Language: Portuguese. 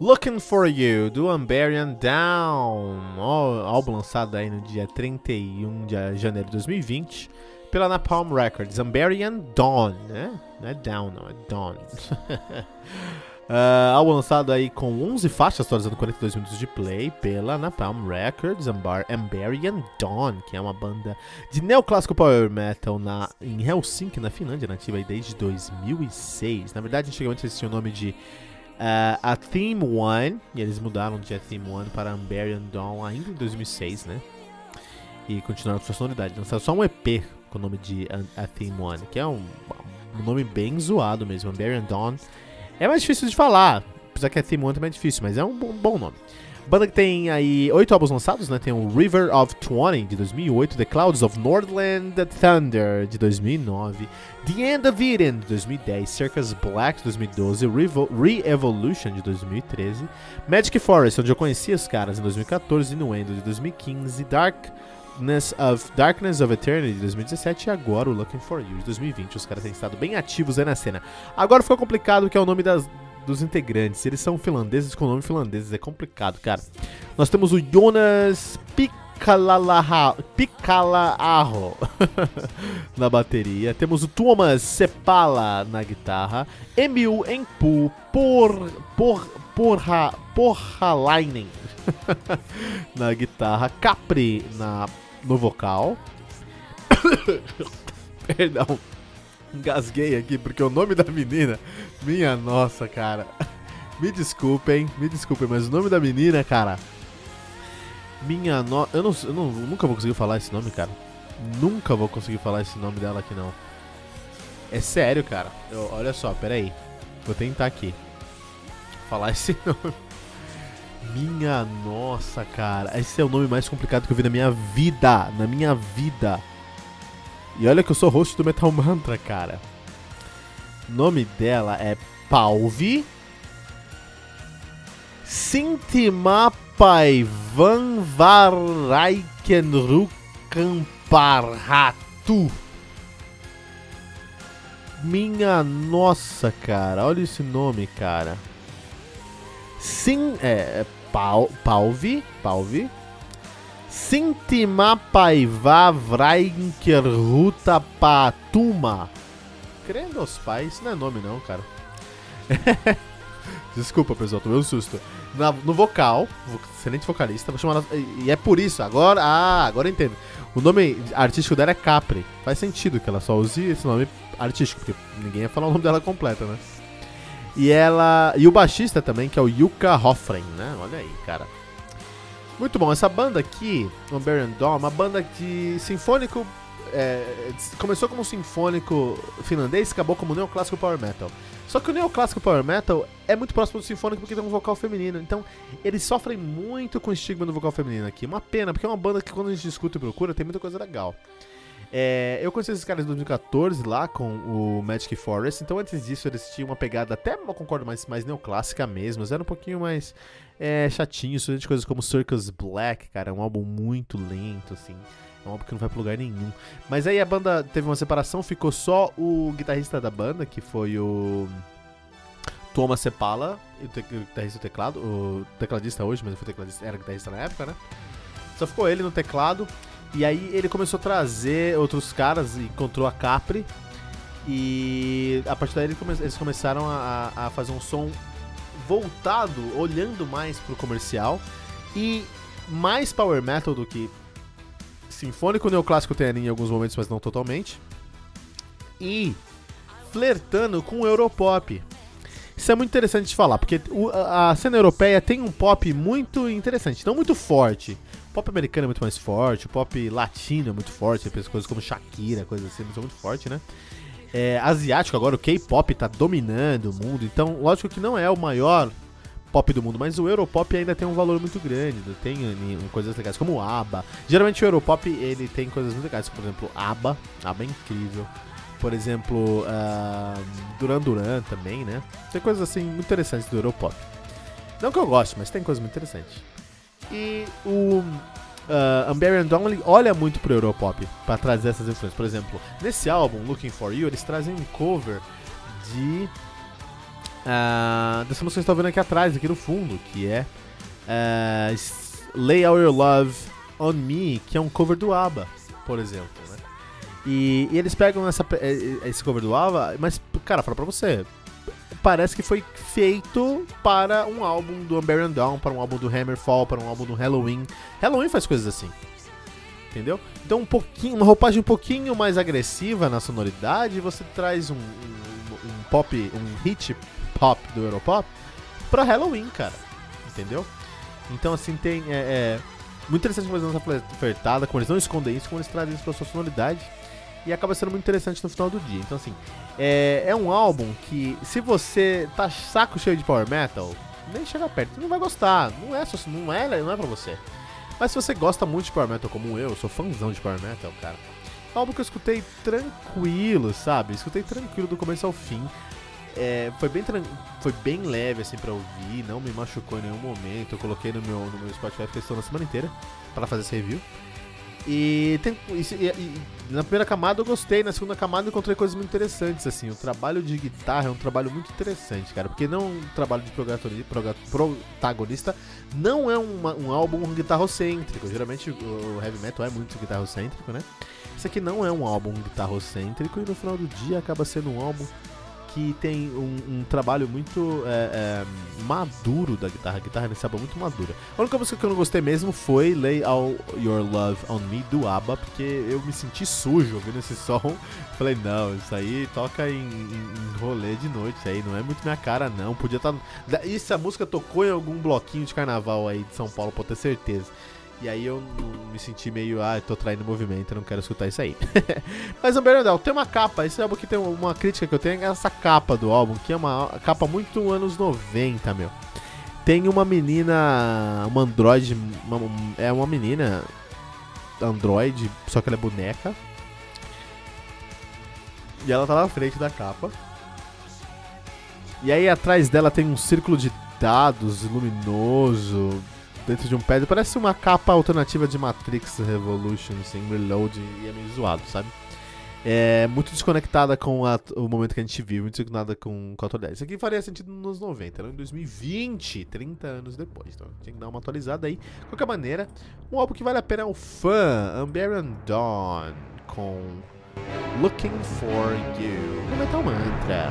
Looking for You, do Amberian Down, álbum lançado aí no dia 31 de janeiro de 2020 pela Napalm Records, Amberian Dawn, né? Não é Down, não, é Dawn. Ah, álbum lançado aí com 11 faixas, atualizando 42 minutos de play pela Napalm Records, Ambar Amberian Dawn, que é uma banda de neoclássico power metal na, em Helsinki, na Finlândia, nativa aí desde 2006. Na verdade, antigamente eles tinham o nome de Uh, a Theme One, e eles mudaram de A Theme One para Amberian Dawn ainda em 2006, né? E continuaram com sua sonoridade. Lançaram só um EP com o nome de A, A Theme One, que é um, um nome bem zoado mesmo. Amberian Dawn é mais difícil de falar, apesar que A Theme One também é difícil, mas é um bom, nome. Banda que tem aí oito álbuns lançados, né? Tem o River of 20 de 2008, The Clouds of Nordland Thunder de 2009, The End of Eden de 2010, Circus Black de 2012, Revo- Re-Evolution de 2013, Magic Forest, onde eu conheci os caras em 2014, Innuendo de 2015, Darkness of, Darkness of Eternity de 2017 e agora o Looking for You de 2020. Os caras têm estado bem ativos aí na cena. Agora ficou complicado que é o nome das, dos integrantes. Eles são finlandeses com nome finlandeses, é complicado, cara. Nós temos o Jonas Pikalaaho na bateria. Temos o Thomas Sepala na guitarra. Emil Empu por, por, porra, Porhalainen na guitarra. Capri na, no vocal. Perdão. Engasguei aqui porque o nome da menina. Minha nossa, cara. Me desculpem, me desculpem, mas o nome da menina, cara. Minha no... eu, não, eu não- nunca vou conseguir falar esse nome, cara. Nunca vou conseguir falar esse nome dela aqui, não. É sério, cara. Eu- olha só, peraí. Vou tentar aqui. Falar esse nome. Minha nossa, cara. Esse é o nome mais complicado que eu vi na minha vida. Na minha vida. E olha que eu sou host do Metal Mantra, cara. O nome dela é Palvi Sintimapai Van Varaikenrukamparhatu. Minha nossa, cara. Olha esse nome, cara. Sim, é, pau, Palvi, Palvi. Sintimapaiva Vrainkirhuta Patuma. Crendo aos pais, não é nome não, cara. Desculpa, pessoal, tomei um susto. Na- no vocal, vo- excelente vocalista, vou chamar ela- e é por isso, agora, ah, agora eu entendo. O nome artístico dela é Capri. Faz sentido que ela só use esse nome artístico, porque ninguém ia falar o nome dela completa, né? E ela. E o baixista também, que é o Yuka Hoffren, né? Olha aí, cara. Muito bom, essa banda aqui, Baron Dawn, uma banda de sinfônico. é, começou como sinfônico finlandês acabou como neoclássico power metal. Só que o neoclássico power metal é muito próximo do sinfônico porque tem um vocal feminino. Então, eles sofrem muito com o estigma do vocal feminino aqui. Uma pena, porque é uma banda que quando a gente discute e procura, tem muita coisa legal. É, eu conheci esses caras em 2014 lá com o Magic Forest, então antes disso eles tinham uma pegada até, eu concordo, mais, mais neoclássica mesmo, eles eram um pouquinho mais é, chatinhos, de coisas como Circus Black, cara, um álbum muito lento, assim, é um álbum que não vai pra lugar nenhum. Mas aí a banda teve uma separação, ficou só o guitarrista da banda, que foi o Thomas Sepala, e o o guitarrista do teclado, o tecladista hoje, mas foi tecladista, era guitarrista na época, né? Só ficou ele no teclado. E aí ele começou a trazer outros caras, encontrou a Capri. E a partir daí eles começaram a, a fazer um som voltado, olhando mais pro comercial. E mais power metal do que sinfônico neoclássico tem em alguns momentos, mas não totalmente. E flertando com o Europop. Isso é muito interessante de falar, porque a cena europeia tem um pop muito interessante, não muito forte. Pop americano é muito mais forte, o pop latino é muito forte, tem coisas como Shakira, coisas assim, muito forte, né? É, asiático agora, o K-pop tá dominando o mundo, então lógico que não é o maior pop do mundo, mas o Europop ainda tem um valor muito grande, né? tem eh, coisas legais, como o ABBA. Geralmente o Europop, ele tem coisas muito legais, por exemplo, ABBA, ABBA é incrível. Por exemplo, ah, Duran Duran também, né? Tem coisas assim muito interessantes do Europop. Não que eu goste, mas tem coisas muito interessantes. E o uh, Amberian Dawn ele olha muito pro Europop pra trazer essas influências. Por exemplo, nesse álbum, Looking For You, eles trazem um cover de... ah, dessa música que vocês estão vendo aqui atrás, aqui no fundo, que é S- Lay All Your Love On Me, que é um cover do ABBA, por exemplo, né? E, e eles pegam essa, eh, eh, esse cover do ABBA, mas, cara, fala pra você, parece que foi feito para um álbum do Unburied Dawn, para um álbum do Hammerfall, para um álbum do Halloween. Halloween faz coisas assim. Entendeu? Então um pouquinho, uma roupagem um pouquinho mais agressiva na sonoridade, você traz um, um, um pop, um hit pop do Europop pra Halloween, cara. Entendeu? Então assim tem é, é muito interessante como eles dão essa como eles não escondem isso, como eles trazem isso pra sua sonoridade. E acaba sendo muito interessante no final do dia. Então assim, é, é um álbum que, se você tá saco cheio de power metal, nem chega perto, você não vai gostar. Não é, não é, não é pra você. Mas se você gosta muito de power metal como eu, eu sou fãzão de power metal, cara. É um álbum que eu escutei tranquilo, sabe? Escutei tranquilo do começo ao fim. É, foi, bem foi bem leve assim pra ouvir, não me machucou em nenhum momento. Eu coloquei no meu, no meu Spotify questão na semana inteira pra fazer esse review. E, tem, e- e na primeira camada eu gostei, na segunda camada eu encontrei coisas muito interessantes, assim. O trabalho de guitarra é um trabalho muito interessante, cara, porque não é um trabalho de protagonista, não é uma- um álbum guitarrocêntrico. Geralmente o heavy metal é muito guitarrocêntrico, né? Esse aqui não é um álbum guitarrocêntrico e no final do dia acaba sendo um álbum que tem um, um trabalho muito é, é, maduro da guitarra. A guitarra nesse álbum é muito madura. A única música que eu não gostei mesmo foi Lay All Your Love On Me, do ABBA, porque eu me senti sujo ouvindo esse som. Falei, não, isso aí toca em, em- em rolê de noite, isso aí não é muito minha cara, não. Podia estar... E se a música tocou em algum bloquinho de carnaval aí de São Paulo, pode ter certeza. E aí eu me senti meio, ah, tô traindo movimento, não quero escutar isso aí. Mas o Bernardel, tem uma capa, esse álbum aqui tem uma crítica que eu tenho, é essa capa do álbum, que é uma capa muito anos 90, meu. Tem uma menina, uma android, uma- é uma menina android, só que ela é boneca. E ela tá na frente da capa. E aí atrás dela tem um círculo de dados luminoso dentro de um pad. Parece uma capa alternativa de Matrix Revolution, assim, Reload, e é meio zoado, sabe? É muito desconectada com a- o momento que a gente vive, muito desconectada com, com a. Isso aqui faria sentido nos 90, não em 2020, 30 anos depois. Então tinha que dar uma atualizada aí. De qualquer maneira, um álbum que vale a pena é um fã, Unburied Dawn, com Looking For You, no Metal Mantra.